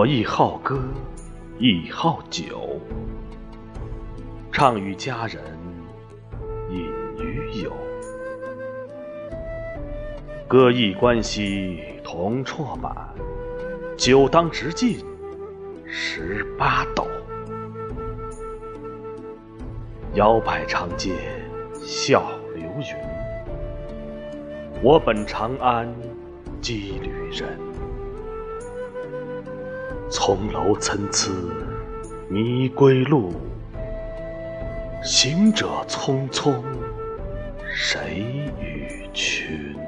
我亦好歌，亦好酒，唱与佳人，饮与友。歌亦关系同绰满，酒当直尽十八斗。摇摆长街笑流云，我本长安羁旅人。葱楼参差迷归路，行者匆匆谁与群？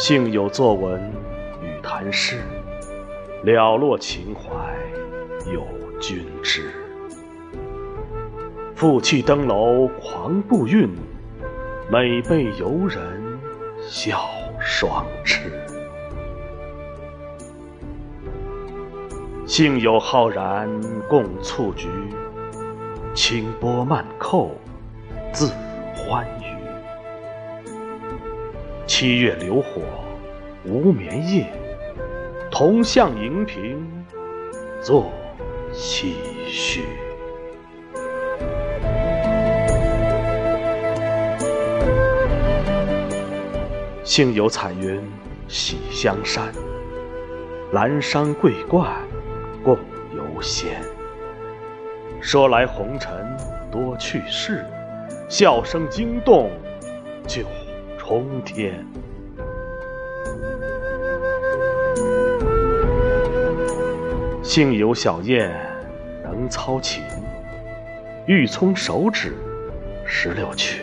幸有作文与谈诗，了落情怀有君知。负气登楼狂步韵，每被游人笑双痴。幸有浩然共蹴鞠，清波漫扣自欢。七月流火无眠夜，同向荧屏作唏嘘。幸有彩云喜香山，兰山桂冠共游仙。说来红尘多趣事，笑声惊动九。通天，幸有小燕能操琴，玉葱手指石榴裙。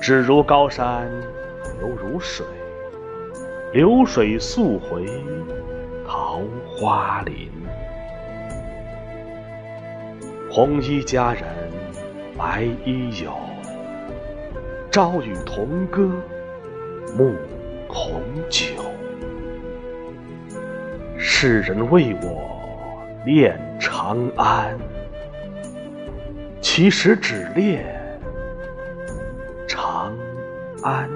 指如高山，流如水，流水溯回桃花林。红衣佳人，白衣友。朝与同歌，暮同酒。世人为我恋长安，其实只恋长安。